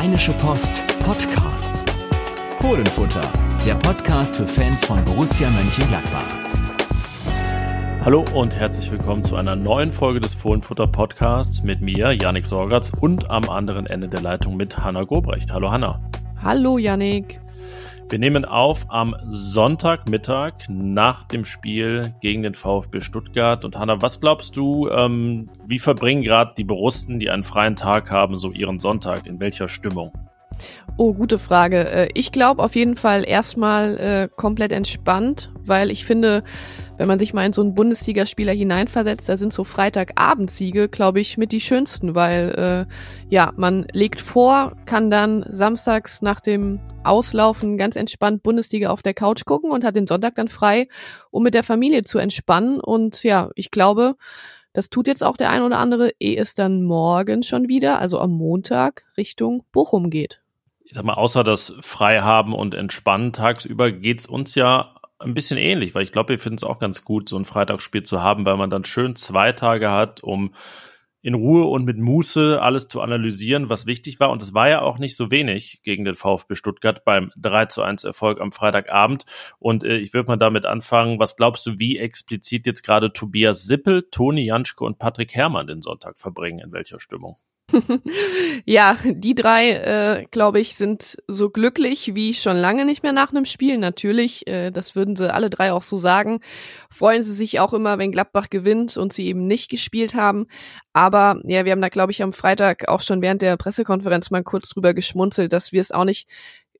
Rheinische Post Podcasts. Fohlenfutter, der Podcast für Fans von Borussia Mönchengladbach. Hallo und herzlich willkommen zu einer neuen Folge des Fohlenfutter Podcasts mit mir, Yannick Sorgatz, und am anderen Ende der Leitung mit Hanna Gobrecht. Hallo Hanna. Hallo Yannick. Wir nehmen auf am Sonntagmittag nach dem Spiel gegen den VfB Stuttgart. Und Hanna, was glaubst du, ähm, wie verbringen gerade die Borussen, die einen freien Tag haben, so ihren Sonntag? In welcher Stimmung? Oh, gute Frage. Äh, ich glaube auf jeden Fall erstmal äh, komplett entspannt, weil ich finde, wenn man sich mal in so einen Bundesligaspieler hineinversetzt, da sind so Freitagabendsiege, glaube ich, mit die schönsten, weil äh, ja, man legt vor, kann dann samstags nach dem Auslaufen ganz entspannt Bundesliga auf der Couch gucken und hat den Sonntag dann frei, um mit der Familie zu entspannen. Und ja, ich glaube, das tut jetzt auch der ein oder andere, ehe es dann morgen schon wieder, also am Montag, Richtung Bochum geht. Ich sag mal, außer das Freihaben und Entspannen tagsüber geht's uns ja ein bisschen ähnlich, weil ich glaube, wir finden es auch ganz gut, so ein Freitagsspiel zu haben, weil man dann schön zwei Tage hat, um in Ruhe und mit Muße alles zu analysieren, was wichtig war. Und es war ja auch nicht so wenig gegen den VfB Stuttgart beim 3 zu 1 Erfolg am Freitagabend. Und äh, ich würde mal damit anfangen, was glaubst du, wie explizit jetzt gerade Tobias Sippel, Toni Janschke und Patrick Herrmann den Sonntag verbringen? In welcher Stimmung? Ja, die drei, äh, glaube ich, sind so glücklich wie schon lange nicht mehr nach einem Spiel. Natürlich, äh, das würden sie alle drei auch so sagen. Freuen sie sich auch immer, wenn Gladbach gewinnt und sie eben nicht gespielt haben. Aber ja, wir haben da, glaube ich, am Freitag auch schon während der Pressekonferenz mal kurz drüber geschmunzelt, dass wir es auch nicht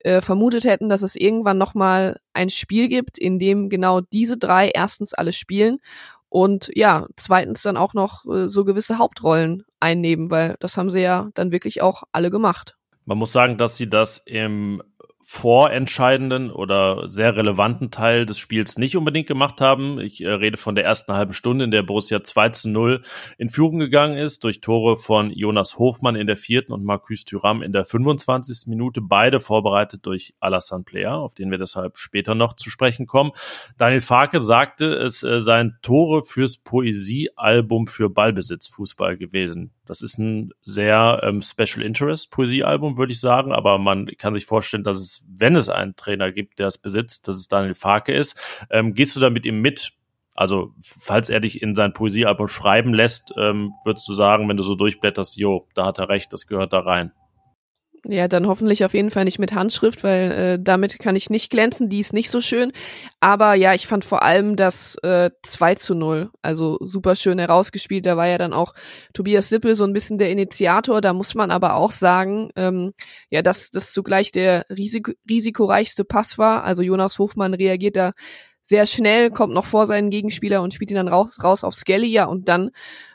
äh, vermutet hätten, dass es irgendwann nochmal ein Spiel gibt, in dem genau diese drei erstens alle spielen und ja, zweitens dann auch noch äh, so gewisse Hauptrollen einnehmen, weil das haben sie ja dann wirklich auch alle gemacht. Man muss sagen, dass sie das im vorentscheidenden oder sehr relevanten Teil des Spiels nicht unbedingt gemacht haben. Ich äh, rede von der ersten halben Stunde, in der Borussia 2 zu 0 in Führung gegangen ist, durch Tore von Jonas Hofmann in der vierten und Marcus Thuram in der 25. Minute, beide vorbereitet durch Alassane Player, auf den wir deshalb später noch zu sprechen kommen. Daniel Farke sagte, es äh, seien Tore fürs Poesiealbum für Ballbesitzfußball gewesen. Das ist ein sehr ähm, Special Interest Poesiealbum, würde ich sagen, aber man kann sich vorstellen, dass es, wenn es einen Trainer gibt, der es besitzt, dass es Daniel Farke ist. Ähm, gehst du da mit ihm mit? Also, falls er dich in sein Poesiealbum schreiben lässt, ähm, würdest du sagen, wenn du so durchblätterst, jo, da hat er recht, das gehört da rein. Ja, dann hoffentlich auf jeden Fall nicht mit Handschrift, weil äh, damit kann ich nicht glänzen, die ist nicht so schön. Aber ja, ich fand vor allem das äh, 2 zu 0, also super schön herausgespielt. Da war ja dann auch Tobias Sippel so ein bisschen der Initiator. Da muss man aber auch sagen, ähm, ja, dass das zugleich der risiko risikoreichste Pass war. Also Jonas Hofmann reagiert da sehr schnell, kommt noch vor seinen Gegenspieler und spielt ihn dann raus, raus auf Skelly, ja, und dann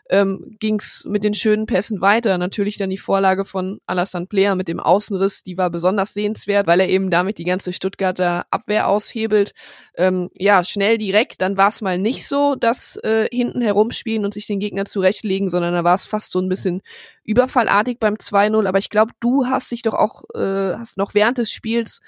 ähm, ging mit den schönen Pässen weiter. Natürlich dann die Vorlage von Alassane Player mit dem Außenriss, die war besonders sehenswert, weil er eben damit die ganze Stuttgarter Abwehr aushebelt. Ähm, ja, schnell direkt, dann war es mal nicht so, dass äh, hinten herumspielen und sich den Gegner zurechtlegen, sondern da war es fast so ein bisschen überfallartig beim 2-0. Aber ich glaube, du hast dich doch auch, äh, hast noch während des Spiels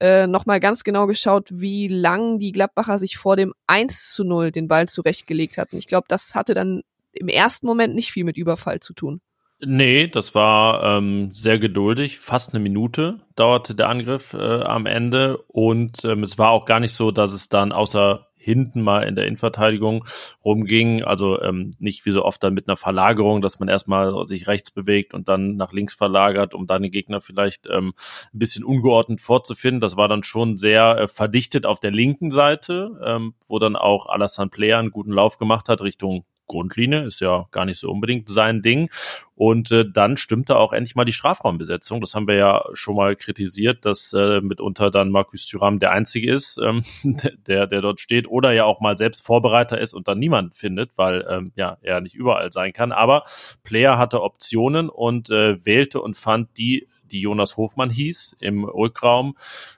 äh, nochmal ganz genau geschaut, wie lang die Gladbacher sich vor dem 1 zu 0 den Ball zurechtgelegt hatten. Ich glaube, das hatte dann im ersten Moment nicht viel mit Überfall zu tun. Nee, das war ähm, sehr geduldig. Fast eine Minute dauerte der Angriff äh, am Ende. Und ähm, es war auch gar nicht so, dass es dann außer hinten mal in der Innenverteidigung rumging. Also ähm, nicht wie so oft dann mit einer Verlagerung, dass man erstmal sich rechts bewegt und dann nach links verlagert, um dann den Gegner vielleicht ähm, ein bisschen ungeordnet vorzufinden. Das war dann schon sehr äh, verdichtet auf der linken Seite, ähm, wo dann auch Alassane Player einen guten Lauf gemacht hat Richtung Grundlinie, ist ja gar nicht so unbedingt sein Ding. Und äh, dann stimmte auch endlich mal die Strafraumbesetzung. Das haben wir ja schon mal kritisiert, dass äh, mitunter dann Markus Thuram der Einzige ist, ähm, der, der dort steht oder ja auch mal selbst Vorbereiter ist und dann niemand findet, weil ähm, ja er nicht überall sein kann. Aber Player hatte Optionen und äh, wählte und fand die die Jonas Hofmann hieß, im Rückraum.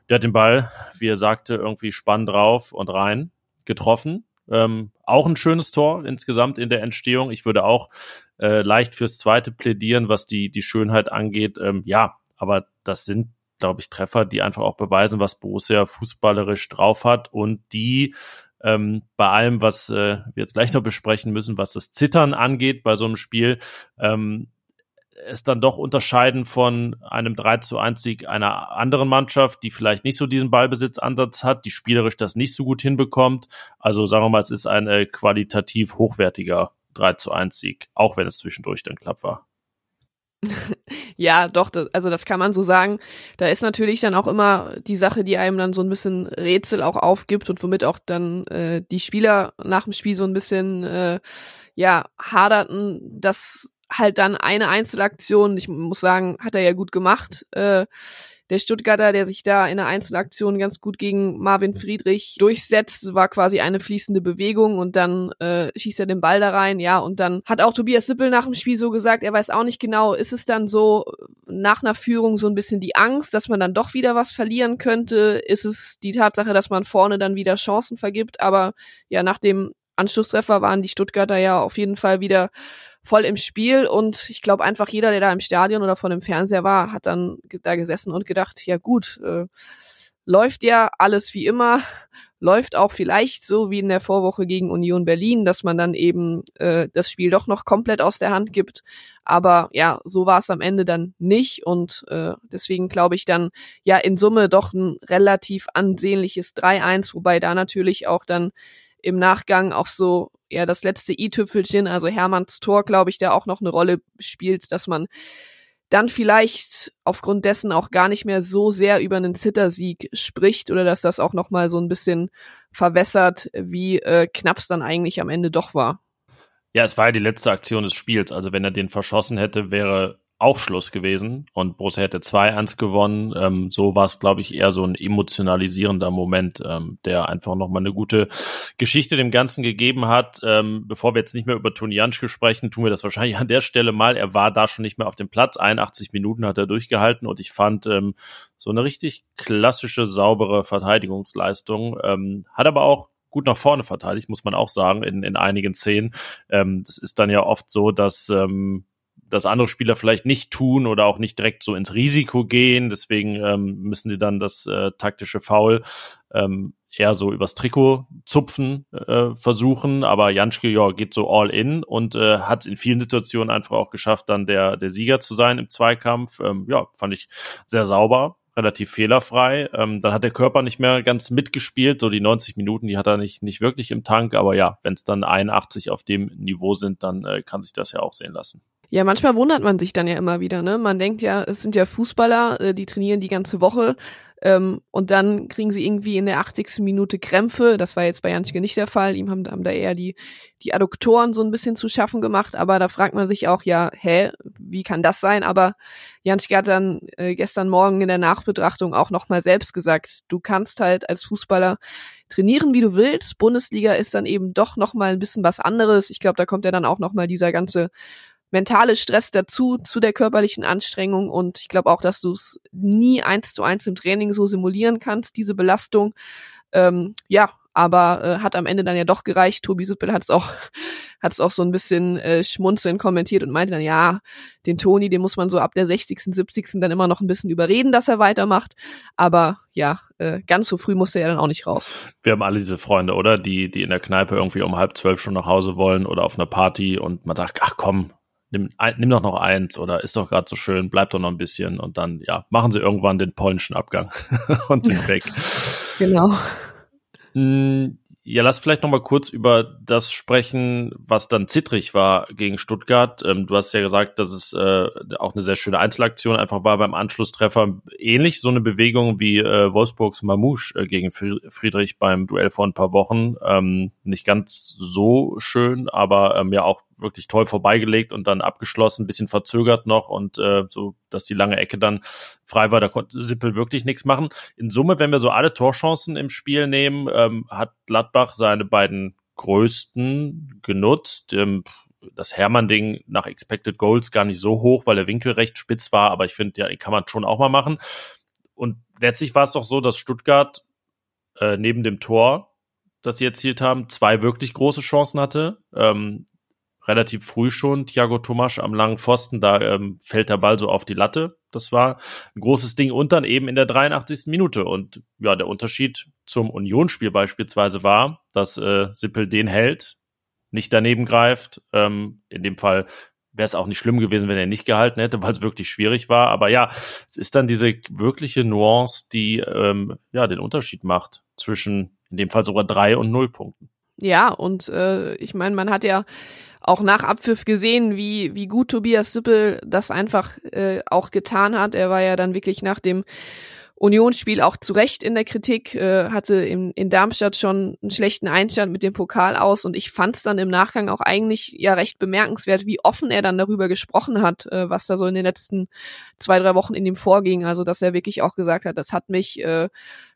Der hat den Ball, wie er sagte, irgendwie spannend drauf und rein getroffen. Ähm, auch ein schönes Tor insgesamt in der Entstehung. Ich würde auch äh, leicht fürs zweite plädieren, was die, die Schönheit angeht. Ähm, ja, aber das sind, glaube ich, Treffer, die einfach auch beweisen, was Borussia fußballerisch drauf hat und die ähm, bei allem, was äh, wir jetzt gleich noch besprechen müssen, was das Zittern angeht bei so einem Spiel, ähm, es dann doch unterscheiden von einem 3 zu 1 Sieg einer anderen Mannschaft, die vielleicht nicht so diesen Ballbesitzansatz hat, die spielerisch das nicht so gut hinbekommt. Also sagen wir mal, es ist ein äh, qualitativ hochwertiger 3 zu 1 Sieg, auch wenn es zwischendurch dann knapp war. ja, doch, das, also das kann man so sagen. Da ist natürlich dann auch immer die Sache, die einem dann so ein bisschen Rätsel auch aufgibt und womit auch dann äh, die Spieler nach dem Spiel so ein bisschen äh, ja haderten, dass halt dann eine Einzelaktion, ich muss sagen, hat er ja gut gemacht, äh, der Stuttgarter, der sich da in der Einzelaktion ganz gut gegen Marvin Friedrich durchsetzt, war quasi eine fließende Bewegung und dann äh, schießt er den Ball da rein, ja, und dann hat auch Tobias Sippel nach dem Spiel so gesagt, er weiß auch nicht genau, ist es dann so nach einer Führung so ein bisschen die Angst, dass man dann doch wieder was verlieren könnte? Ist es die Tatsache, dass man vorne dann wieder Chancen vergibt? Aber ja, nach dem Anschlusstreffer waren die Stuttgarter ja auf jeden Fall wieder voll im Spiel und ich glaube einfach jeder, der da im Stadion oder vor dem Fernseher war, hat dann da gesessen und gedacht, ja gut, äh, läuft ja alles wie immer, läuft auch vielleicht so wie in der Vorwoche gegen Union Berlin, dass man dann eben äh, das Spiel doch noch komplett aus der Hand gibt. Aber ja, so war es am Ende dann nicht und äh, deswegen glaube ich dann ja in Summe doch ein relativ ansehnliches 3-1, wobei da natürlich auch dann im Nachgang auch so ja das letzte i-Tüpfelchen, also Hermanns Tor, glaube ich, der auch noch eine Rolle spielt, dass man dann vielleicht aufgrund dessen auch gar nicht mehr so sehr über einen Zittersieg spricht oder dass das auch noch mal so ein bisschen verwässert, wie äh, knapp es dann eigentlich am Ende doch war. Ja, es war ja die letzte Aktion des Spiels. Also wenn er den verschossen hätte, wäre auch Schluss gewesen und Borussia hätte 2-1 gewonnen. Ähm, so war es, glaube ich, eher so ein emotionalisierender Moment, ähm, der einfach nochmal eine gute Geschichte dem Ganzen gegeben hat. Ähm, bevor wir jetzt nicht mehr über Toni Janschke sprechen, tun wir das wahrscheinlich an der Stelle mal. Er war da schon nicht mehr auf dem Platz. 81 Minuten hat er durchgehalten und ich fand ähm, so eine richtig klassische, saubere Verteidigungsleistung. Ähm, hat aber auch gut nach vorne verteidigt, muss man auch sagen, in, in einigen Szenen. Ähm, das ist dann ja oft so, dass ähm, das andere Spieler vielleicht nicht tun oder auch nicht direkt so ins Risiko gehen. Deswegen ähm, müssen die dann das äh, taktische Foul ähm, eher so übers Trikot zupfen äh, versuchen. Aber Janschke ja, geht so all in und äh, hat es in vielen Situationen einfach auch geschafft, dann der, der Sieger zu sein im Zweikampf. Ähm, ja, fand ich sehr sauber relativ fehlerfrei. Ähm, dann hat der Körper nicht mehr ganz mitgespielt. So die 90 Minuten, die hat er nicht, nicht wirklich im Tank. Aber ja, wenn es dann 81 auf dem Niveau sind, dann äh, kann sich das ja auch sehen lassen. Ja, manchmal wundert man sich dann ja immer wieder, ne? Man denkt ja, es sind ja Fußballer, äh, die trainieren die ganze Woche ähm, und dann kriegen sie irgendwie in der 80. Minute Krämpfe. Das war jetzt bei Janschke nicht der Fall. Ihm haben, haben da eher die, die Adduktoren so ein bisschen zu schaffen gemacht. Aber da fragt man sich auch, ja, hä, wie kann das sein? Aber Janschke hat dann äh, gestern Morgen in der Nachbetrachtung auch nochmal selbst gesagt, du kannst halt als Fußballer trainieren, wie du willst. Bundesliga ist dann eben doch nochmal ein bisschen was anderes. Ich glaube, da kommt ja dann auch nochmal dieser ganze mentale Stress dazu, zu der körperlichen Anstrengung. Und ich glaube auch, dass du es nie eins zu eins im Training so simulieren kannst, diese Belastung. Ähm, ja, aber äh, hat am Ende dann ja doch gereicht. Tobi Sippel hat es auch, hat es auch so ein bisschen äh, schmunzeln kommentiert und meinte dann, ja, den Toni, den muss man so ab der 60., 70. dann immer noch ein bisschen überreden, dass er weitermacht. Aber ja, äh, ganz so früh musste er dann auch nicht raus. Wir haben alle diese Freunde, oder? Die, die in der Kneipe irgendwie um halb zwölf schon nach Hause wollen oder auf einer Party und man sagt, ach komm, nimm, nimm doch noch eins oder ist doch gerade so schön, bleib doch noch ein bisschen und dann, ja, machen sie irgendwann den polnischen Abgang und sind weg. Genau. Hm, ja, lass vielleicht noch mal kurz über das sprechen, was dann zittrig war gegen Stuttgart. Ähm, du hast ja gesagt, dass es äh, auch eine sehr schöne Einzelaktion einfach war beim Anschlusstreffer. Ähnlich so eine Bewegung wie äh, Wolfsburgs Mamouche äh, gegen Friedrich beim Duell vor ein paar Wochen. Ähm, nicht ganz so schön, aber ähm, ja auch wirklich toll vorbeigelegt und dann abgeschlossen, bisschen verzögert noch und äh, so, dass die lange Ecke dann frei war. Da konnte Sippel wirklich nichts machen. In Summe, wenn wir so alle Torchancen im Spiel nehmen, ähm, hat Gladbach seine beiden größten genutzt. Ähm, das Hermann-Ding nach Expected Goals gar nicht so hoch, weil der Winkel recht spitz war, aber ich finde, ja, kann man schon auch mal machen. Und letztlich war es doch so, dass Stuttgart äh, neben dem Tor, das sie erzielt haben, zwei wirklich große Chancen hatte. Ähm, relativ früh schon Thiago Tomasch am langen Pfosten, da ähm, fällt der Ball so auf die Latte. Das war ein großes Ding und dann eben in der 83. Minute. Und ja, der Unterschied zum Unionsspiel beispielsweise war, dass äh, Sippel den hält, nicht daneben greift, ähm, in dem Fall wäre es auch nicht schlimm gewesen, wenn er nicht gehalten hätte, weil es wirklich schwierig war. Aber ja, es ist dann diese wirkliche Nuance, die ähm, ja den Unterschied macht zwischen in dem Fall sogar drei und null Punkten. Ja, und äh, ich meine, man hat ja auch nach Abpfiff gesehen, wie, wie gut Tobias Sippel das einfach äh, auch getan hat. Er war ja dann wirklich nach dem Unionsspiel auch zu Recht in der Kritik, äh, hatte in, in Darmstadt schon einen schlechten Einstand mit dem Pokal aus und ich fand es dann im Nachgang auch eigentlich ja recht bemerkenswert, wie offen er dann darüber gesprochen hat, äh, was da so in den letzten zwei, drei Wochen in ihm vorging. Also dass er wirklich auch gesagt hat, das hat mich äh,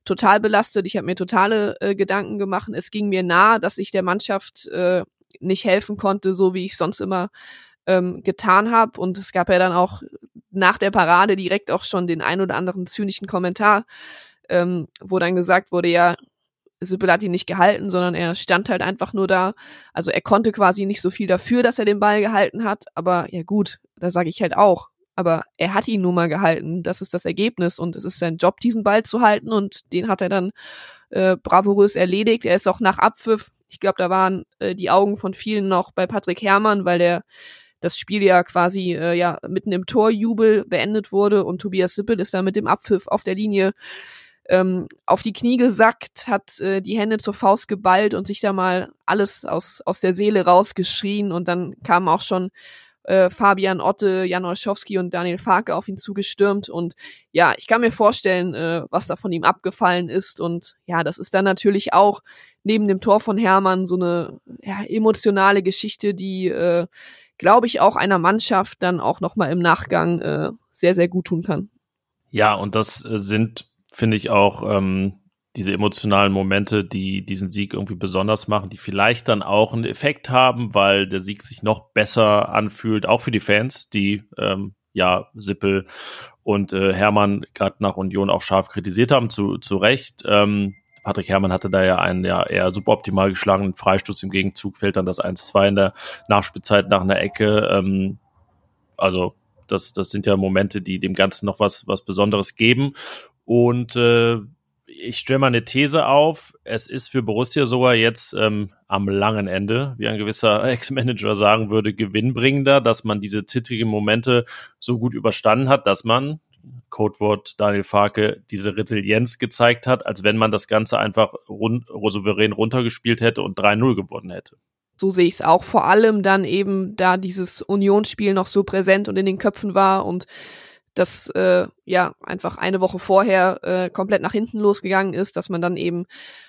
total belastet, ich habe mir totale äh, Gedanken gemacht. Es ging mir nahe, dass ich der Mannschaft äh, nicht helfen konnte, so wie ich sonst immer ähm, getan habe. Und es gab ja dann auch nach der Parade direkt auch schon den ein oder anderen zynischen Kommentar, ähm, wo dann gesagt wurde, ja, Sibyl hat ihn nicht gehalten, sondern er stand halt einfach nur da. Also er konnte quasi nicht so viel dafür, dass er den Ball gehalten hat. Aber ja gut, da sage ich halt auch. Aber er hat ihn nun mal gehalten. Das ist das Ergebnis und es ist sein Job, diesen Ball zu halten und den hat er dann äh, bravourös erledigt. Er ist auch nach Abpfiff. Ich glaube, da waren äh, die Augen von vielen noch bei Patrick Herrmann, weil der das Spiel ja quasi äh, ja mitten im Torjubel beendet wurde und Tobias Sippel ist da mit dem Abpfiff auf der Linie ähm, auf die Knie gesackt, hat äh, die Hände zur Faust geballt und sich da mal alles aus, aus der Seele rausgeschrien und dann kamen auch schon äh, Fabian Otte, Jan Olschowski und Daniel Farke auf ihn zugestürmt und ja, ich kann mir vorstellen, äh, was da von ihm abgefallen ist und ja, das ist dann natürlich auch neben dem Tor von Hermann so eine ja, emotionale Geschichte, die äh, glaube ich, auch einer Mannschaft dann auch nochmal im Nachgang äh, sehr, sehr gut tun kann. Ja, und das äh, sind, finde ich, auch ähm, diese emotionalen Momente, die diesen Sieg irgendwie besonders machen, die vielleicht dann auch einen Effekt haben, weil der Sieg sich noch besser anfühlt, auch für die Fans, die ähm, ja Sippel und äh, Hermann gerade nach Union auch scharf kritisiert haben, zu, zu Recht. Ähm, Patrick Herrmann hatte da ja einen ja eher suboptimal geschlagenen Freistoß. Im Gegenzug fällt dann das 1-2 in der Nachspielzeit nach einer Ecke. Ähm, also das, das sind ja Momente, die dem Ganzen noch was, was Besonderes geben. Und äh, ich stelle mal eine These auf. Es ist für Borussia sogar jetzt ähm, am langen Ende, wie ein gewisser Ex-Manager sagen würde, gewinnbringender, dass man diese zittrigen Momente so gut überstanden hat, dass man, Codewort Daniel Farke diese Resilienz gezeigt hat, als wenn man das Ganze einfach rund, souverän runtergespielt hätte und 3-0 gewonnen hätte. So sehe ich es auch. Vor allem dann eben, da dieses Unionsspiel noch so präsent und in den Köpfen war und das äh, ja einfach eine Woche vorher äh, komplett nach hinten losgegangen ist, dass man dann eben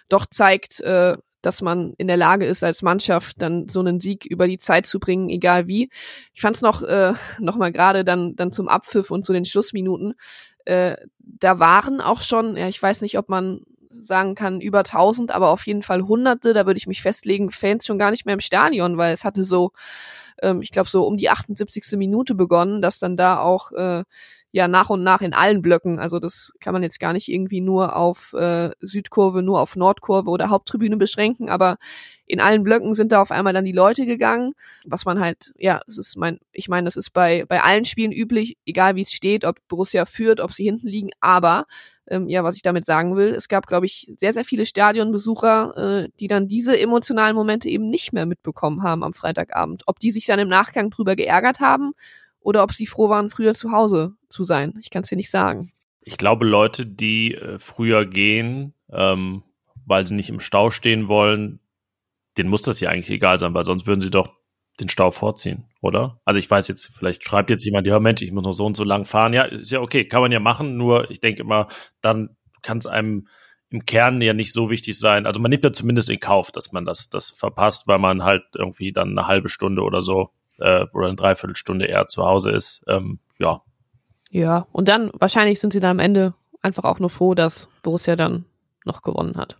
doch zeigt, äh, dass man in der Lage ist, als Mannschaft dann so einen Sieg über die Zeit zu bringen, egal wie. Ich fand es noch, äh, noch mal gerade dann, dann zum Abpfiff und zu den Schlussminuten. Äh, da waren auch schon, ja, ich weiß nicht, ob man sagen kann, über 1000, aber auf jeden Fall Hunderte, da würde ich mich festlegen, Fans schon gar nicht mehr im Stadion, weil es hatte so, ähm, ich glaube, so um die 78. Minute begonnen, dass dann da auch äh, ja nach und nach in allen Blöcken. Also das kann man jetzt gar nicht irgendwie nur auf äh, Südkurve, nur auf Nordkurve oder Haupttribüne beschränken, aber in allen Blöcken sind da auf einmal dann die Leute gegangen, was man halt, ja, es ist mein, ich meine, das ist bei bei allen Spielen üblich, egal wie es steht, ob Borussia führt, ob sie hinten liegen, aber ähm, ja, was ich damit sagen will, es gab, glaube ich, sehr, sehr viele Stadionbesucher, äh, die dann diese emotionalen Momente eben nicht mehr mitbekommen haben am Freitagabend. Ob die sich dann im Nachgang drüber geärgert haben oder ob sie froh waren, früher zu Hause zu sein. Ich kann es dir nicht sagen. Ich glaube, Leute, die äh, früher gehen, ähm, weil sie nicht im Stau stehen wollen, denen muss das ja eigentlich egal sein, weil sonst würden sie doch den Stau vorziehen, oder? Also ich weiß jetzt, vielleicht schreibt jetzt jemand, ja Mensch, ich muss noch so und so lang fahren. Ja, ist ja okay, kann man ja machen, nur ich denke immer, dann kann es einem im Kern ja nicht so wichtig sein. Also man nimmt ja zumindest in Kauf, dass man das, das verpasst, weil man halt irgendwie dann eine halbe Stunde oder so äh, oder eine Dreiviertelstunde eher zu Hause ist. Ähm, ja. Ja, und dann wahrscheinlich sind sie dann am Ende einfach auch nur froh, dass Borussia dann noch gewonnen hat.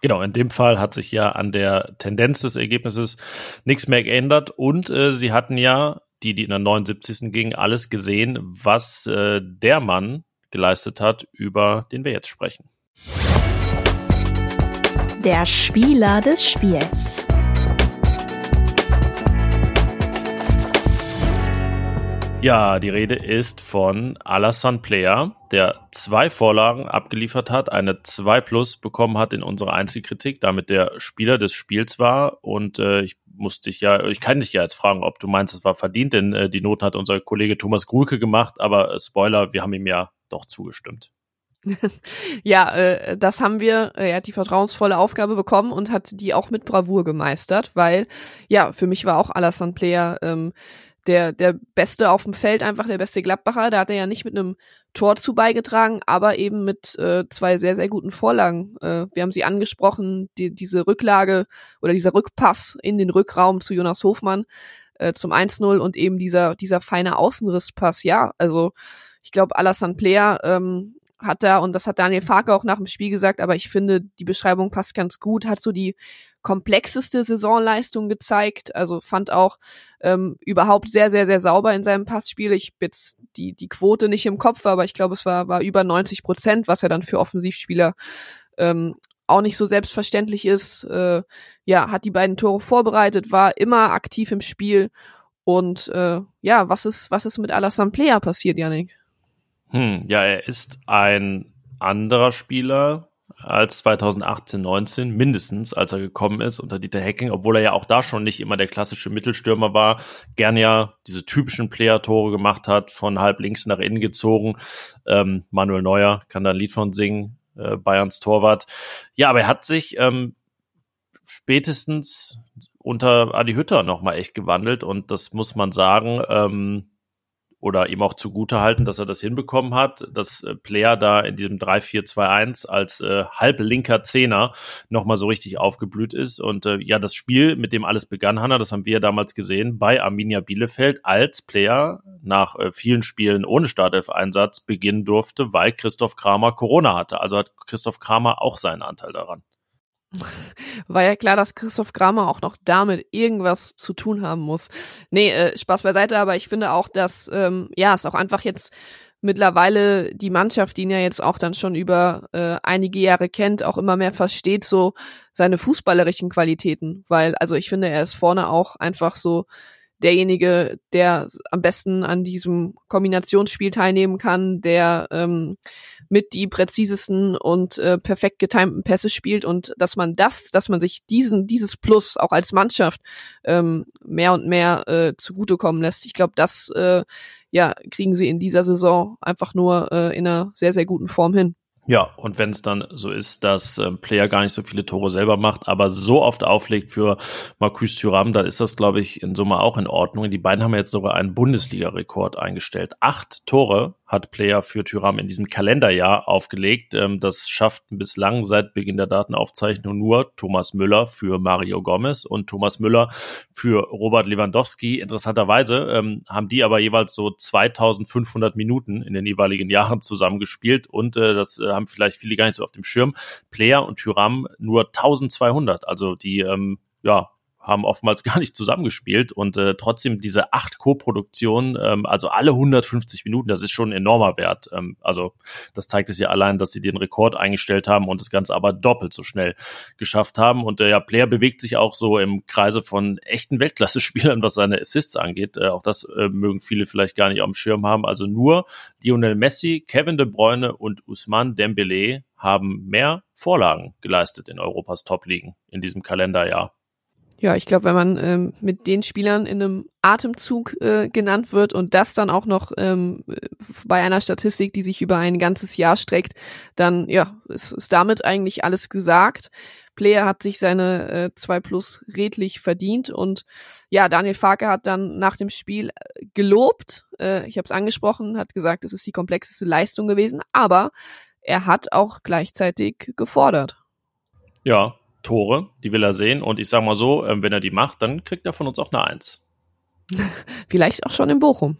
Genau, in dem Fall hat sich ja an der Tendenz des Ergebnisses nichts mehr geändert und äh, sie hatten ja, die, die in der 79. gingen, alles gesehen, was äh, der Mann geleistet hat, über den wir jetzt sprechen. Der Spieler des Spiels. Ja, die Rede ist von Alassane Player, der zwei Vorlagen abgeliefert hat, eine 2 Plus bekommen hat in unserer Einzelkritik, damit der Spieler des Spiels war. Und äh, ich musste dich ja, ich kann dich ja jetzt fragen, ob du meinst, es war verdient, denn äh, die Noten hat unser Kollege Thomas Grulke gemacht, aber äh, Spoiler, wir haben ihm ja doch zugestimmt. ja, äh, das haben wir. Er hat die vertrauensvolle Aufgabe bekommen und hat die auch mit Bravour gemeistert, weil ja, für mich war auch Alassane Player ähm, der, der Beste auf dem Feld, einfach der beste Gladbacher. Da hat er ja nicht mit einem Tor zu beigetragen, aber eben mit äh, zwei sehr, sehr guten Vorlagen. Äh, wir haben sie angesprochen, die, diese Rücklage oder dieser Rückpass in den Rückraum zu Jonas Hofmann äh, zum 1-0 und eben dieser, dieser feine Außenrisspass. Ja, also ich glaube, Alassane Player ähm, hat da, und das hat Daniel Farke auch nach dem Spiel gesagt, aber ich finde, die Beschreibung passt ganz gut, hat so die komplexeste Saisonleistung gezeigt. Also fand auch ähm, überhaupt sehr, sehr, sehr sauber in seinem Passspiel. Ich habe jetzt die, die Quote nicht im Kopf, aber ich glaube, es war, war über 90 Prozent, was ja dann für Offensivspieler ähm, auch nicht so selbstverständlich ist. Äh, ja, hat die beiden Tore vorbereitet, war immer aktiv im Spiel. Und äh, ja, was ist, was ist mit Alassane Player passiert, Janik? Hm, ja, er ist ein anderer Spieler, als 2018, 19, mindestens, als er gekommen ist unter Dieter Hecking, obwohl er ja auch da schon nicht immer der klassische Mittelstürmer war, gern ja diese typischen Player-Tore gemacht hat, von halb links nach innen gezogen. Ähm, Manuel Neuer kann da ein Lied von singen, äh, Bayerns Torwart. Ja, aber er hat sich ähm, spätestens unter Adi Hütter nochmal echt gewandelt und das muss man sagen, ähm, oder ihm auch zugute halten, dass er das hinbekommen hat, dass äh, Player da in diesem 3-4-2-1 als äh, halblinker Zehner nochmal so richtig aufgeblüht ist. Und äh, ja, das Spiel, mit dem alles begann, Hanna, das haben wir ja damals gesehen, bei Arminia Bielefeld als Player nach äh, vielen Spielen ohne Startelf-Einsatz beginnen durfte, weil Christoph Kramer Corona hatte. Also hat Christoph Kramer auch seinen Anteil daran. War ja klar, dass Christoph Kramer auch noch damit irgendwas zu tun haben muss. Nee, äh, Spaß beiseite, aber ich finde auch, dass ähm, ja, es auch einfach jetzt mittlerweile die Mannschaft, die ihn ja jetzt auch dann schon über äh, einige Jahre kennt, auch immer mehr versteht, so seine fußballerischen Qualitäten. Weil, also ich finde, er ist vorne auch einfach so derjenige, der am besten an diesem Kombinationsspiel teilnehmen kann, der ähm, mit die präzisesten und äh, perfekt getimten Pässe spielt und dass man das, dass man sich diesen, dieses Plus auch als Mannschaft ähm, mehr und mehr äh, zugutekommen lässt. Ich glaube, das äh, ja, kriegen sie in dieser Saison einfach nur äh, in einer sehr, sehr guten Form hin. Ja, und wenn es dann so ist, dass ähm, Player gar nicht so viele Tore selber macht, aber so oft auflegt für Marcus Thuram, dann ist das, glaube ich, in Summe auch in Ordnung. Die beiden haben jetzt sogar einen Bundesliga-Rekord eingestellt. Acht Tore hat Player für Tyram in diesem Kalenderjahr aufgelegt. Ähm, das schafft bislang seit Beginn der Datenaufzeichnung nur Thomas Müller für Mario Gomez und Thomas Müller für Robert Lewandowski. Interessanterweise ähm, haben die aber jeweils so 2500 Minuten in den jeweiligen Jahren zusammengespielt und äh, das äh, haben vielleicht viele gar nicht so auf dem Schirm. Player und Tyram nur 1200. Also die ähm, ja, haben oftmals gar nicht zusammengespielt und äh, trotzdem diese acht Co-Produktionen, ähm, also alle 150 Minuten, das ist schon ein enormer Wert. Ähm, also das zeigt es ja allein, dass sie den Rekord eingestellt haben und das Ganze aber doppelt so schnell geschafft haben. Und der äh, ja, Player bewegt sich auch so im Kreise von echten Weltklasse-Spielern, was seine Assists angeht. Äh, auch das äh, mögen viele vielleicht gar nicht auf dem Schirm haben. Also nur Lionel Messi, Kevin De Bruyne und Usman Dembele haben mehr Vorlagen geleistet in Europas Top-Ligen in diesem Kalenderjahr. Ja, ich glaube, wenn man ähm, mit den Spielern in einem Atemzug äh, genannt wird und das dann auch noch ähm, bei einer Statistik, die sich über ein ganzes Jahr streckt, dann ja, ist, ist damit eigentlich alles gesagt. Player hat sich seine äh, 2 Plus redlich verdient und ja, Daniel Farke hat dann nach dem Spiel äh, gelobt, äh, ich habe es angesprochen, hat gesagt, es ist die komplexeste Leistung gewesen, aber er hat auch gleichzeitig gefordert. Ja, Tore, die will er sehen. Und ich sage mal so, ähm, wenn er die macht, dann kriegt er von uns auch eine Eins. Vielleicht auch schon in Bochum.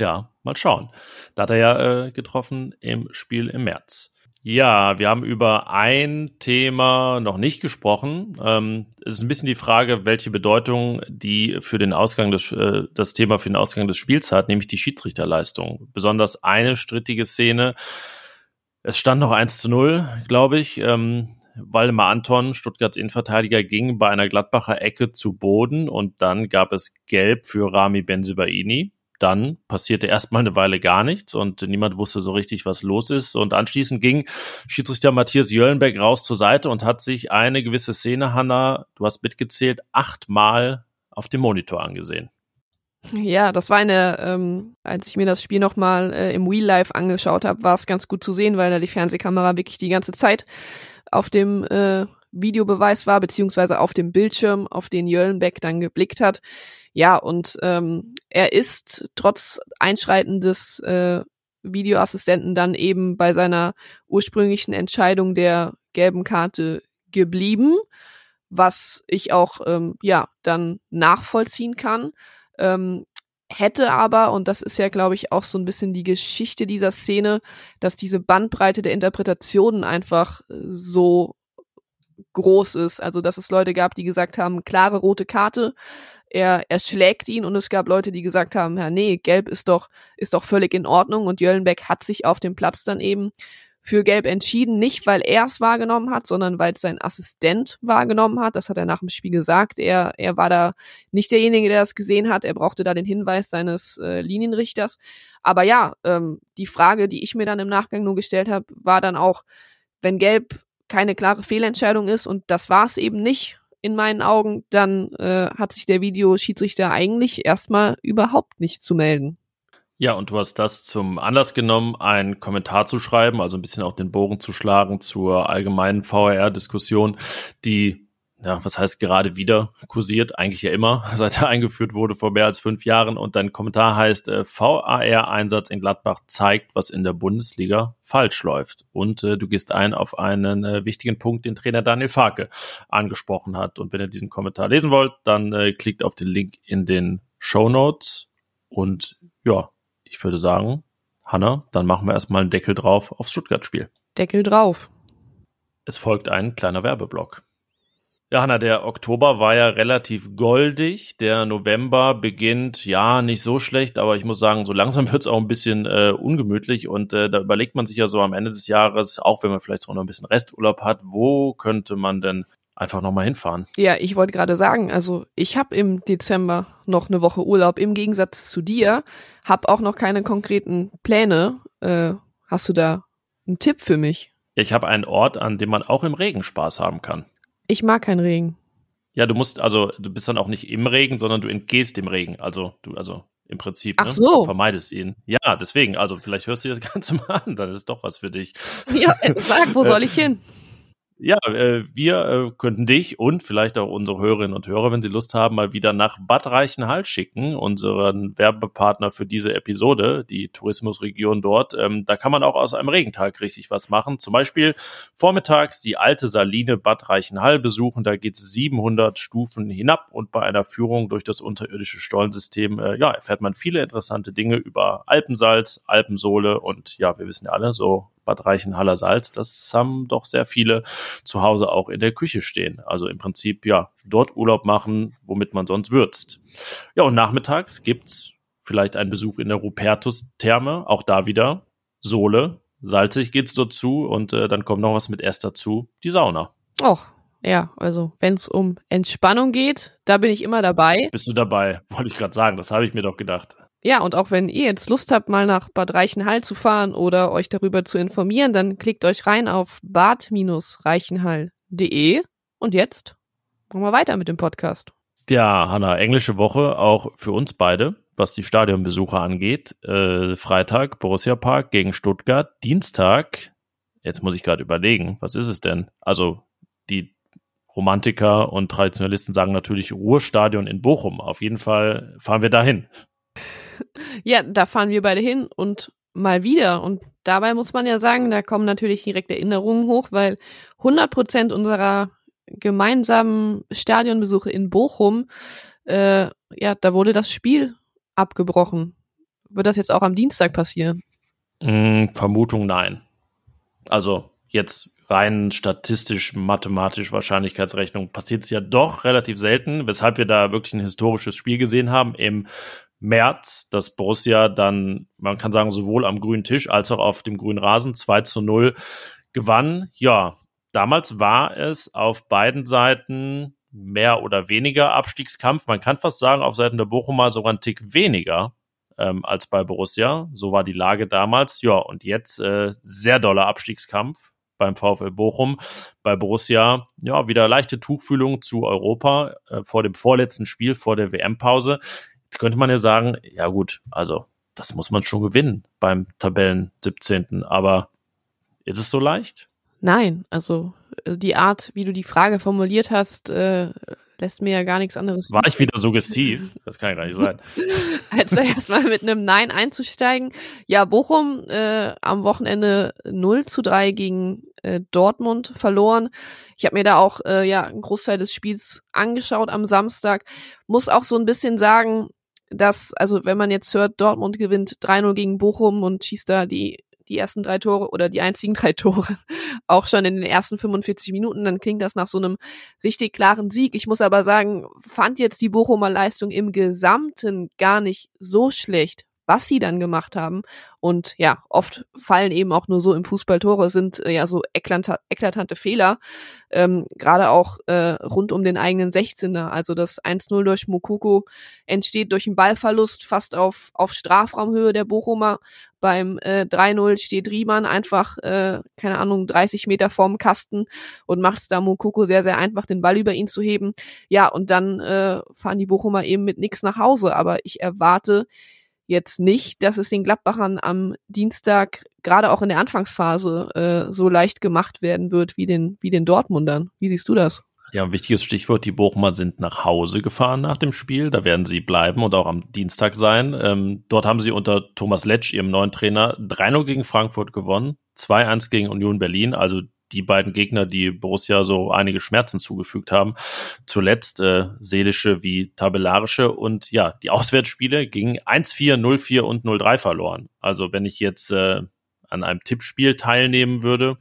Ja, mal schauen. Da hat er ja äh, getroffen im Spiel im März. Ja, wir haben über ein Thema noch nicht gesprochen. Ähm, es ist ein bisschen die Frage, welche Bedeutung die für den Ausgang des, äh, das Thema für den Ausgang des Spiels hat, nämlich die Schiedsrichterleistung. Besonders eine strittige Szene. Es stand noch 1 zu 0, glaube ich. Ähm, Waldemar Anton, Stuttgarts Innenverteidiger, ging bei einer Gladbacher Ecke zu Boden und dann gab es Gelb für Rami Benzibaini. dann passierte erstmal eine Weile gar nichts und niemand wusste so richtig, was los ist. Und anschließend ging Schiedsrichter Matthias Jöllenbeck raus zur Seite und hat sich eine gewisse Szene, Hanna, du hast mitgezählt, achtmal auf dem Monitor angesehen. Ja, das war eine, ähm, als ich mir das Spiel nochmal äh, im Real Life angeschaut habe, war es ganz gut zu sehen, weil da die Fernsehkamera wirklich die ganze Zeit auf dem äh, Videobeweis war, beziehungsweise auf dem Bildschirm, auf den Jöllenbeck dann geblickt hat. Ja, und ähm, er ist trotz Einschreiten des äh, Videoassistenten dann eben bei seiner ursprünglichen Entscheidung der gelben Karte geblieben, was ich auch ähm, ja dann nachvollziehen kann. Ähm, hätte aber, und das ist ja, glaube ich, auch so ein bisschen die Geschichte dieser Szene, dass diese Bandbreite der Interpretationen einfach so groß ist. Also, dass es Leute gab, die gesagt haben, klare rote Karte, er, er schlägt ihn und es gab Leute, die gesagt haben, ja, nee, gelb ist doch, ist doch völlig in Ordnung und Jöllenbeck hat sich auf dem Platz dann eben für Gelb entschieden, nicht weil er es wahrgenommen hat, sondern weil es sein Assistent wahrgenommen hat. Das hat er nach dem Spiel gesagt. Er, er war da nicht derjenige, der das gesehen hat. Er brauchte da den Hinweis seines äh, Linienrichters. Aber ja, ähm, die Frage, die ich mir dann im Nachgang nur gestellt habe, war dann auch, wenn Gelb keine klare Fehlentscheidung ist und das war es eben nicht in meinen Augen, dann äh, hat sich der Videoschiedsrichter eigentlich erstmal überhaupt nicht zu melden. Ja, und du hast das zum Anlass genommen, einen Kommentar zu schreiben, also ein bisschen auch den Bogen zu schlagen zur allgemeinen VRR-Diskussion, die ja, was heißt gerade wieder kursiert, eigentlich ja immer, seit er eingeführt wurde vor mehr als fünf Jahren. Und dein Kommentar heißt, äh, VAR-Einsatz in Gladbach zeigt, was in der Bundesliga falsch läuft. Und äh, du gehst ein auf einen äh, wichtigen Punkt, den Trainer Daniel Farke angesprochen hat. Und wenn ihr diesen Kommentar lesen wollt, dann äh, klickt auf den Link in den Show Notes. Und ja, ich würde sagen, Hanna, dann machen wir erstmal einen Deckel drauf aufs Stuttgart-Spiel. Deckel drauf. Es folgt ein kleiner Werbeblock. Ja, Hanna, der Oktober war ja relativ goldig. Der November beginnt, ja, nicht so schlecht, aber ich muss sagen, so langsam wird es auch ein bisschen äh, ungemütlich. Und äh, da überlegt man sich ja so am Ende des Jahres, auch wenn man vielleicht so noch ein bisschen Resturlaub hat, wo könnte man denn einfach nochmal hinfahren? Ja, ich wollte gerade sagen, also ich habe im Dezember noch eine Woche Urlaub, im Gegensatz zu dir, habe auch noch keine konkreten Pläne. Äh, hast du da einen Tipp für mich? Ich habe einen Ort, an dem man auch im Regen Spaß haben kann. Ich mag keinen Regen. Ja, du musst, also du bist dann auch nicht im Regen, sondern du entgehst dem Regen. Also du, also im Prinzip. Ach ne? so. Du vermeidest ihn. Ja, deswegen, also vielleicht hörst du das Ganze mal an, dann ist doch was für dich. Ja, sag, wo soll ich hin? Ja, äh, wir äh, könnten dich und vielleicht auch unsere Hörerinnen und Hörer, wenn sie Lust haben, mal wieder nach Bad Reichenhall schicken, unseren Werbepartner für diese Episode, die Tourismusregion dort. Ähm, da kann man auch aus einem Regentag richtig was machen. Zum Beispiel vormittags die alte Saline Bad Reichenhall besuchen. Da geht es 700 Stufen hinab und bei einer Führung durch das unterirdische Stollensystem äh, ja, erfährt man viele interessante Dinge über Alpensalz, Alpensohle und ja, wir wissen ja alle, so Bad Reichenhaller Salz, das haben doch sehr viele zu Hause auch in der Küche stehen. Also im Prinzip, ja, dort Urlaub machen, womit man sonst würzt. Ja, und nachmittags gibt's vielleicht einen Besuch in der Rupertus-Therme, auch da wieder Sohle, salzig geht's dort zu und äh, dann kommt noch was mit S dazu, die Sauna. Oh, ja, also wenn es um Entspannung geht, da bin ich immer dabei. Bist du dabei? Wollte ich gerade sagen, das habe ich mir doch gedacht. Ja, und auch wenn ihr jetzt Lust habt, mal nach Bad Reichenhall zu fahren oder euch darüber zu informieren, dann klickt euch rein auf bad-reichenhall.de. Und jetzt machen wir weiter mit dem Podcast. Ja, Hanna, englische Woche auch für uns beide, was die Stadionbesucher angeht. Äh, Freitag Borussia Park gegen Stuttgart. Dienstag, jetzt muss ich gerade überlegen, was ist es denn? Also die Romantiker und Traditionalisten sagen natürlich Ruhrstadion in Bochum. Auf jeden Fall fahren wir dahin. Ja, da fahren wir beide hin und mal wieder. Und dabei muss man ja sagen, da kommen natürlich direkt Erinnerungen hoch, weil 100 Prozent unserer gemeinsamen Stadionbesuche in Bochum, äh, ja, da wurde das Spiel abgebrochen. Wird das jetzt auch am Dienstag passieren? Mm, Vermutung nein. Also jetzt rein statistisch, mathematisch Wahrscheinlichkeitsrechnung passiert es ja doch relativ selten, weshalb wir da wirklich ein historisches Spiel gesehen haben im März, dass Borussia dann, man kann sagen, sowohl am grünen Tisch als auch auf dem grünen Rasen 2 zu 0 gewann. Ja, damals war es auf beiden Seiten mehr oder weniger Abstiegskampf. Man kann fast sagen, auf Seiten der Bochumer sogar ein Tick weniger ähm, als bei Borussia. So war die Lage damals. Ja, und jetzt äh, sehr doller Abstiegskampf beim VfL Bochum. Bei Borussia, ja, wieder leichte Tuchfühlung zu Europa äh, vor dem vorletzten Spiel, vor der WM-Pause. Jetzt könnte man ja sagen, ja gut, also das muss man schon gewinnen beim Tabellen 17. Aber ist es so leicht? Nein, also äh, die Art, wie du die Frage formuliert hast, äh, lässt mir ja gar nichts anderes. War ich wieder suggestiv? Das kann ja gar nicht sein. Als da erstmal mit einem Nein einzusteigen. Ja, Bochum äh, am Wochenende 0 zu 3 gegen äh, Dortmund verloren. Ich habe mir da auch äh, ja einen Großteil des Spiels angeschaut am Samstag. Muss auch so ein bisschen sagen, dass, also wenn man jetzt hört, Dortmund gewinnt 3-0 gegen Bochum und schießt da die die ersten drei Tore oder die einzigen drei Tore auch schon in den ersten 45 Minuten, dann klingt das nach so einem richtig klaren Sieg. Ich muss aber sagen, fand jetzt die Bochumer Leistung im Gesamten gar nicht so schlecht was sie dann gemacht haben. Und ja, oft fallen eben auch nur so im Fußball Tore, sind äh, ja so eklanta eklatante Fehler, ähm, gerade auch äh, rund um den eigenen 16er. Also das 1-0 durch Mukoko entsteht durch einen Ballverlust fast auf, auf Strafraumhöhe der Bochumer. Beim äh, 3-0 steht Riemann einfach, äh, keine Ahnung, 30 Meter vorm Kasten und macht es da Mukoko sehr, sehr einfach, den Ball über ihn zu heben. Ja, und dann äh, fahren die Bochumer eben mit nix nach Hause. Aber ich erwarte jetzt nicht, dass es den Gladbachern am Dienstag gerade auch in der Anfangsphase äh, so leicht gemacht werden wird wie den, wie den Dortmundern. Wie siehst du das? Ja, ein wichtiges Stichwort, die Bochumer sind nach Hause gefahren nach dem Spiel. Da werden sie bleiben und auch am Dienstag sein. Ähm, dort haben sie unter Thomas Letsch, ihrem neuen Trainer, 3-0 gegen Frankfurt gewonnen, 2-1 gegen Union Berlin. Also die beiden Gegner, die Borussia so einige Schmerzen zugefügt haben. Zuletzt äh, seelische wie tabellarische. Und ja, die Auswärtsspiele gingen 1-4, 0-4 und 0-3 verloren. Also wenn ich jetzt äh, an einem Tippspiel teilnehmen würde,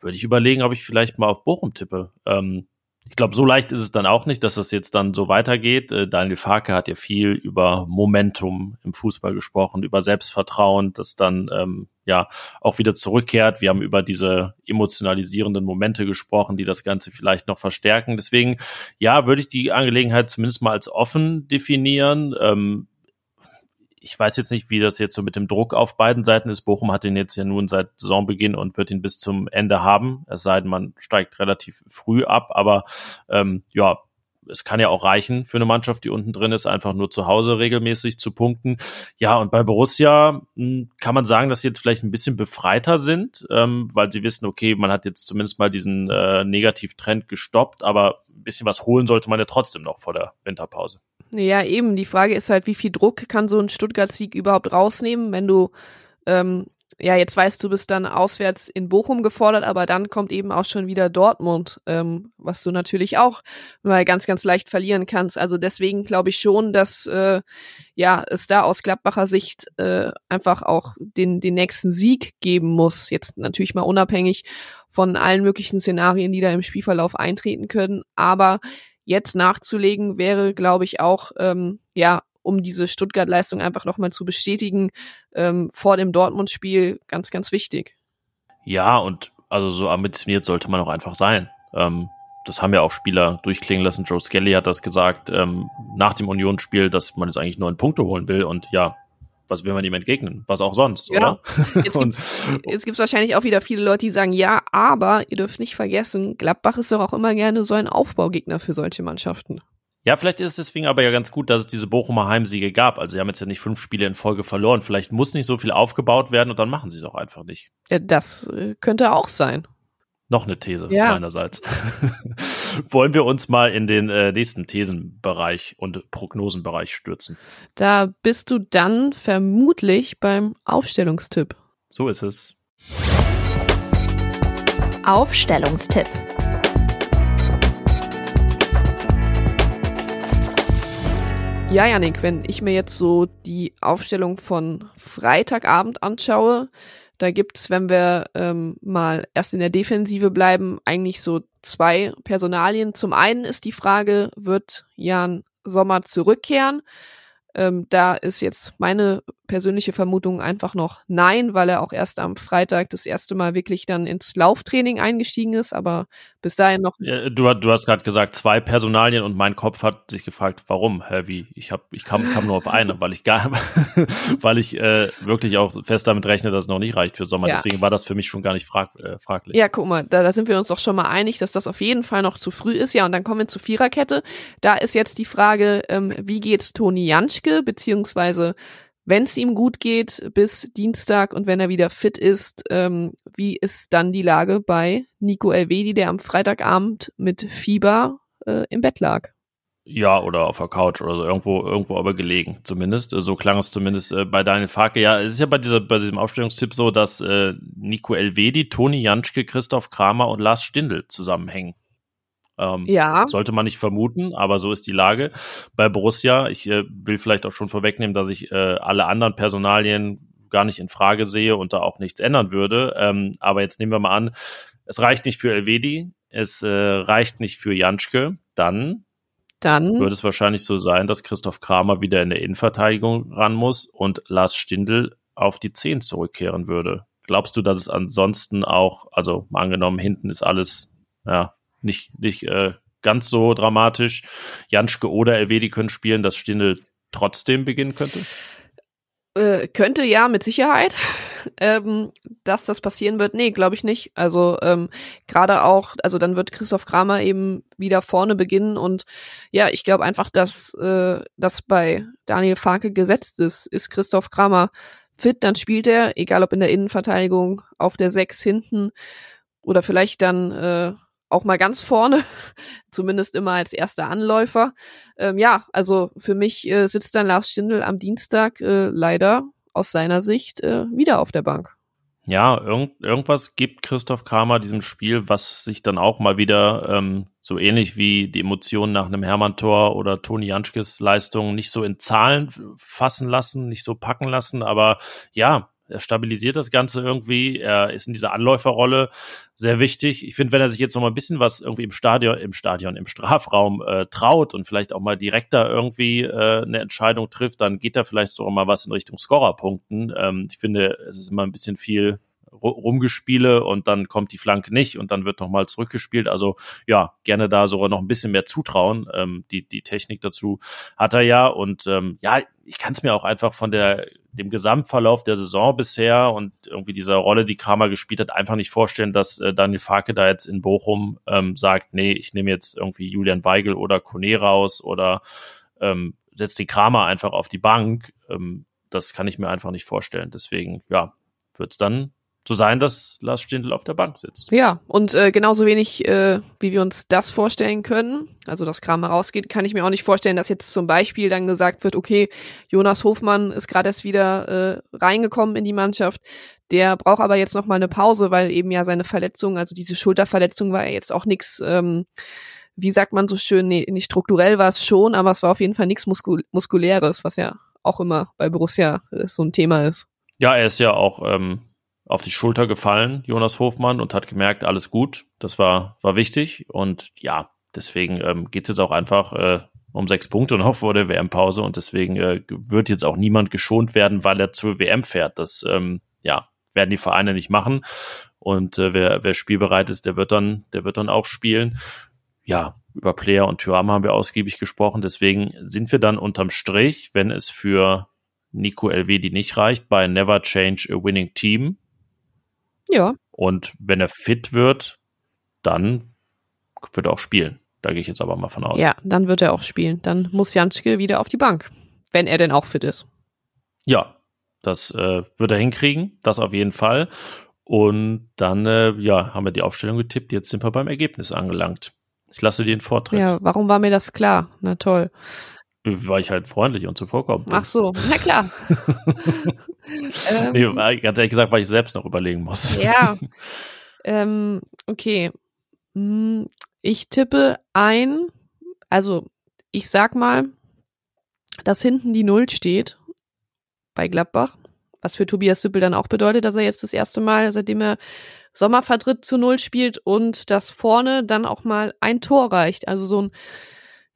würde ich überlegen, ob ich vielleicht mal auf Bochum tippe. Ähm, ich glaube, so leicht ist es dann auch nicht, dass das jetzt dann so weitergeht. Äh, Daniel Farke hat ja viel über Momentum im Fußball gesprochen, über Selbstvertrauen, das dann ähm, ja auch wieder zurückkehrt. Wir haben über diese emotionalisierenden Momente gesprochen, die das Ganze vielleicht noch verstärken. Deswegen, ja, würde ich die Angelegenheit zumindest mal als offen definieren. Ähm, ich weiß jetzt nicht, wie das jetzt so mit dem Druck auf beiden Seiten ist. Bochum hat den jetzt ja nun seit Saisonbeginn und wird ihn bis zum Ende haben. Es sei denn, man steigt relativ früh ab. Aber ähm, ja, es kann ja auch reichen für eine Mannschaft, die unten drin ist, einfach nur zu Hause regelmäßig zu punkten. Ja, und bei Borussia hm, kann man sagen, dass sie jetzt vielleicht ein bisschen befreiter sind, ähm, weil sie wissen, okay, man hat jetzt zumindest mal diesen äh, Negativtrend gestoppt, aber ein bisschen was holen sollte man ja trotzdem noch vor der Winterpause. Ja, eben. Die Frage ist halt, wie viel Druck kann so ein Stuttgart-Sieg überhaupt rausnehmen, wenn du ähm, ja, jetzt weißt du, bist dann auswärts in Bochum gefordert, aber dann kommt eben auch schon wieder Dortmund, ähm, was du natürlich auch mal ganz, ganz leicht verlieren kannst. Also deswegen glaube ich schon, dass äh, ja es da aus Gladbacher Sicht äh, einfach auch den, den nächsten Sieg geben muss. Jetzt natürlich mal unabhängig von allen möglichen Szenarien, die da im Spielverlauf eintreten können. Aber jetzt nachzulegen wäre, glaube ich, auch ähm, ja um diese Stuttgart-Leistung einfach nochmal zu bestätigen ähm, vor dem Dortmund-Spiel ganz, ganz wichtig. Ja, und also so ambitioniert sollte man auch einfach sein. Ähm, das haben ja auch Spieler durchklingen lassen. Joe Skelly hat das gesagt ähm, nach dem Unionsspiel, dass man jetzt eigentlich neun Punkte holen will. Und ja, was will man ihm entgegnen? Was auch sonst, ja. oder? Jetzt jetzt gibt's wahrscheinlich auch wieder viele Leute, die sagen, ja, aber ihr dürft nicht vergessen, Gladbach ist doch auch immer gerne so ein Aufbaugegner für solche Mannschaften. Ja, vielleicht ist es deswegen aber ja ganz gut, dass es diese Bochumer Heimsiege gab. Also sie haben jetzt ja nicht fünf Spiele in Folge verloren. Vielleicht muss nicht so viel aufgebaut werden und dann machen sie es auch einfach nicht. Ja, das äh, könnte auch sein. Noch eine These ja. meinerseits. Wollen wir uns mal in den äh, nächsten Thesenbereich und Prognosenbereich stürzen? Da bist du dann vermutlich beim Aufstellungstipp. So ist es. Aufstellungstipp. Ja, Janik, wenn ich mir jetzt so die Aufstellung von Freitagabend anschaue, da gibt's, wenn wir ähm, mal erst in der Defensive bleiben, eigentlich so zwei Personalien. Zum einen ist die Frage, wird Jan Sommer zurückkehren? Ähm, da ist jetzt meine persönliche Vermutung einfach noch nein, weil er auch erst am Freitag das erste Mal wirklich dann ins Lauftraining eingestiegen ist, aber bis dahin noch. Ja, du, du hast gerade gesagt, zwei Personalien und mein Kopf hat sich gefragt, warum, Hä, wie? Ich hab, ich kam, kam nur auf eine, weil ich gar, weil ich äh, wirklich auch fest damit rechne, dass es noch nicht reicht für Sommer. Ja. Deswegen war das für mich schon gar nicht frag, äh, fraglich. Ja, guck mal, da, da sind wir uns doch schon mal einig, dass das auf jeden Fall noch zu früh ist. Ja, und dann kommen wir zur Viererkette. Da ist jetzt die Frage, ähm, wie geht's Toni Janschke, beziehungsweise wenn es ihm gut geht bis Dienstag und wenn er wieder fit ist, ähm, wie ist dann die Lage bei Nico Elvedi, der am Freitagabend mit Fieber äh, im Bett lag? Ja, oder auf der Couch oder so, irgendwo, irgendwo aber gelegen, zumindest. So klang es zumindest äh, bei Daniel Farke. Ja, es ist ja bei, dieser, bei diesem Aufstellungstipp so, dass äh, Nico Elvedi, Toni Janschke, Christoph Kramer und Lars Stindl zusammenhängen. Ähm, ja. Sollte man nicht vermuten, aber so ist die Lage. Bei Borussia, ich äh, will vielleicht auch schon vorwegnehmen, dass ich äh, alle anderen Personalien gar nicht in Frage sehe und da auch nichts ändern würde. Ähm, aber jetzt nehmen wir mal an, es reicht nicht für Elvedi, es äh, reicht nicht für Janschke, dann dann würde es wahrscheinlich so sein, dass Christoph Kramer wieder in der Innenverteidigung ran muss und Lars Stindl auf die 10 zurückkehren würde. Glaubst du, dass es ansonsten auch, also angenommen, hinten ist alles ja, nicht, nicht äh, ganz so dramatisch. Janschke oder Elvedi können spielen, dass Stindl trotzdem beginnen könnte? Äh, könnte ja, mit Sicherheit. ähm, dass das passieren wird, nee, glaube ich nicht. Also ähm, gerade auch, also dann wird Christoph Kramer eben wieder vorne beginnen und ja, ich glaube einfach, dass äh, das bei Daniel Farke gesetzt ist. Ist Christoph Kramer fit, dann spielt er, egal ob in der Innenverteidigung, auf der Sechs hinten oder vielleicht dann äh, auch mal ganz vorne, zumindest immer als erster Anläufer. Ähm, ja, also für mich äh, sitzt dann Lars Stindl am Dienstag äh, leider aus seiner Sicht äh, wieder auf der Bank. Ja, irgend, irgendwas gibt Christoph Kramer diesem Spiel, was sich dann auch mal wieder ähm, so ähnlich wie die Emotionen nach einem Hermann-Tor oder Toni Janschkes Leistung nicht so in Zahlen fassen lassen, nicht so packen lassen. Aber ja, er stabilisiert das Ganze irgendwie. Er ist in dieser Anläuferrolle sehr wichtig. Ich finde, wenn er sich jetzt noch mal ein bisschen was irgendwie im Stadion, im Stadion, im Strafraum äh, traut und vielleicht auch mal direkter irgendwie äh, eine Entscheidung trifft, dann geht da vielleicht sogar mal was in Richtung Scorerpunkten. Ähm, ich finde, es ist immer ein bisschen viel Rumgespiele und dann kommt die Flanke nicht und dann wird nochmal zurückgespielt. Also ja, gerne da sogar noch ein bisschen mehr zutrauen. Ähm, die, die Technik dazu hat er ja und ähm, ja, ich kann es mir auch einfach von der dem Gesamtverlauf der Saison bisher und irgendwie dieser Rolle, die Kramer gespielt hat, einfach nicht vorstellen, dass äh, Daniel Farke da jetzt in Bochum ähm, sagt, nee, ich nehme jetzt irgendwie Julian Weigel oder Kone raus oder ähm, setzt die Kramer einfach auf die Bank. Ähm, das kann ich mir einfach nicht vorstellen. Deswegen, ja, wird es dann so sein, dass Lars Stindl auf der Bank sitzt. Ja, und äh, genauso wenig, äh, wie wir uns das vorstellen können, also dass Kramer rausgeht, kann ich mir auch nicht vorstellen, dass jetzt zum Beispiel dann gesagt wird, okay, Jonas Hofmann ist gerade erst wieder äh, reingekommen in die Mannschaft, der braucht aber jetzt noch mal eine Pause, weil eben ja seine Verletzung, also diese Schulterverletzung war ja jetzt auch nichts, ähm, wie sagt man so schön, nee, nicht strukturell war es schon, aber es war auf jeden Fall nichts Muskul Muskuläres, was ja auch immer bei Borussia äh, so ein Thema ist. Ja, er ist ja auch ähm, auf die Schulter gefallen, Jonas Hofmann, und hat gemerkt, alles gut. Das war, war wichtig. Und ja, deswegen ähm, geht es jetzt auch einfach äh, um sechs Punkte noch vor der WM-Pause. Und deswegen äh, wird jetzt auch niemand geschont werden, weil er zur WM fährt. Das ähm, ja, werden die Vereine nicht machen. Und äh, wer, wer spielbereit ist, der wird dann, der wird dann auch spielen. Ja, über Player und Thuram haben wir ausgiebig gesprochen. Deswegen sind wir dann unterm Strich, wenn es für Nico Elvedi nicht reicht, bei Never Change a Winning Team ja. Und wenn er fit wird, dann wird er auch spielen. Da gehe ich jetzt aber mal von aus. Ja, dann wird er auch spielen. Dann muss Janschke wieder auf die Bank, wenn er denn auch fit ist. Ja, das äh, wird er hinkriegen, das auf jeden Fall. Und dann, äh, ja, haben wir die Aufstellung getippt. Jetzt sind wir beim Ergebnis angelangt. Ich lasse dir den Vortritt. Ja, warum war mir das klar? Na toll. Weil ich halt freundlich und zuvorkommend. Ach so, na klar. ähm, nee, ganz ehrlich gesagt, weil ich selbst noch überlegen muss. ja. Ähm, okay. Hm, ich tippe ein, also ich sag mal, dass hinten die Null steht bei Gladbach, was für Tobias Sippel dann auch bedeutet, dass er jetzt das erste Mal, seitdem er Sommervertritt zu Null spielt und dass vorne dann auch mal ein Tor reicht. Also so ein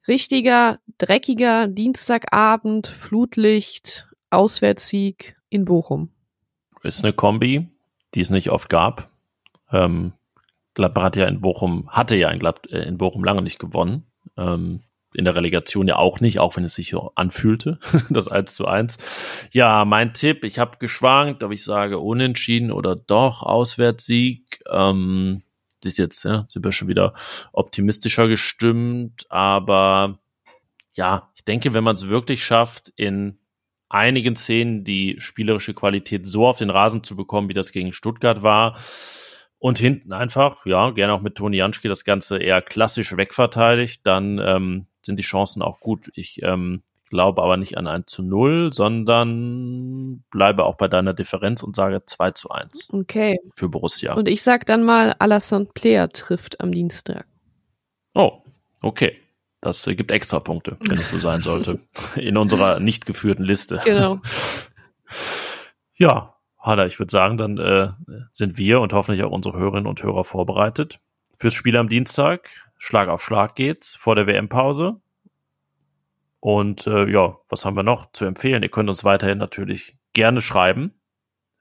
richtiger, dreckiger Dienstagabend, Flutlicht, Auswärtssieg in Bochum. Ist eine Kombi, die es nicht oft gab. Ähm, Gladbach hat ja in Bochum, hatte ja in, Glad äh, in Bochum lange nicht gewonnen. Ähm, in der Relegation ja auch nicht, auch wenn es sich so anfühlte, das 1 zu 1. Ja, mein Tipp, ich habe geschwankt, ob ich sage unentschieden oder doch Auswärtssieg. Ähm, ist jetzt, ja, sind wir schon wieder optimistischer gestimmt, aber ja, ich denke, wenn man es wirklich schafft, in einigen Szenen die spielerische Qualität so auf den Rasen zu bekommen, wie das gegen Stuttgart war, und hinten einfach, ja, gerne auch mit Toni Janschke das Ganze eher klassisch wegverteidigt, dann ähm, sind die Chancen auch gut. Ich ähm, glaube aber nicht an ein zu 0, sondern bleibe auch bei deiner Differenz und sage 2 zu 1. Okay. Für Borussia. Und ich sag dann mal, Alassane Player trifft am Dienstag. Oh, okay. Das äh, gibt extra Punkte, wenn es so sein sollte. In unserer nicht geführten Liste. Genau. ja, Hanna, ich würde sagen, dann äh, sind wir und hoffentlich auch unsere Hörerinnen und Hörer vorbereitet fürs Spiel am Dienstag. Schlag auf Schlag geht's vor der WM-Pause. Und äh, ja, was haben wir noch zu empfehlen? Ihr könnt uns weiterhin natürlich gerne schreiben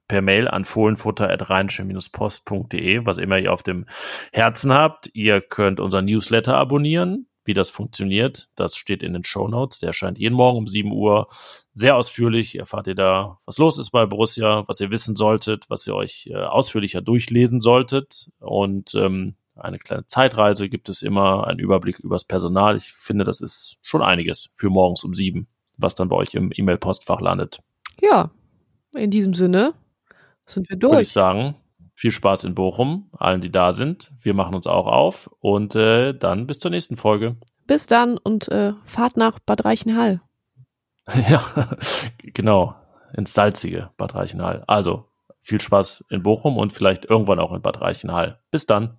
per Mail an fohlenfutter.rheinische-post.de, was immer ihr auf dem Herzen habt. Ihr könnt unser Newsletter abonnieren. Wie das funktioniert, das steht in den Show Notes. Der erscheint jeden Morgen um 7 Uhr sehr ausführlich. Erfahrt ihr da, was los ist bei Borussia, was ihr wissen solltet, was ihr euch äh, ausführlicher durchlesen solltet. Und ähm, eine kleine Zeitreise gibt es immer, einen Überblick übers Personal. Ich finde, das ist schon einiges für morgens um sieben, was dann bei euch im E-Mail-Postfach landet. Ja, in diesem Sinne sind wir durch. Würde ich sagen, viel Spaß in Bochum, allen, die da sind. Wir machen uns auch auf und äh, dann bis zur nächsten Folge. Bis dann und äh, fahrt nach Bad Reichenhall. ja, genau, ins salzige Bad Reichenhall. Also viel Spaß in Bochum und vielleicht irgendwann auch in Bad Reichenhall. Bis dann.